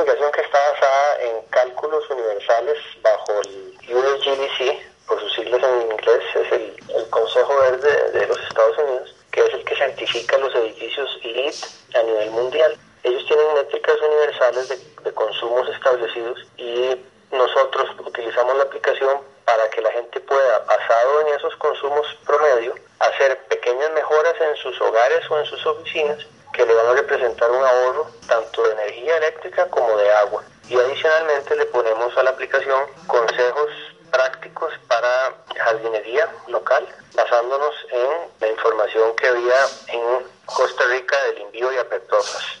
aplicación que está basada en cálculos universales bajo el USGBC, por sus siglas en inglés, es el, el Consejo Verde de los Estados Unidos, que es el que certifica los edificios LEED a nivel mundial. Ellos tienen métricas universales de, de consumos establecidos y nosotros utilizamos la aplicación para que la gente pueda, basado en esos consumos promedio, hacer pequeñas mejoras en sus hogares o en sus oficinas que le van a representar un ahorro tanto de energía eléctrica como de agua. Y adicionalmente le ponemos a la aplicación consejos prácticos para jardinería local, basándonos en la información que había en Costa Rica del envío y apertofas.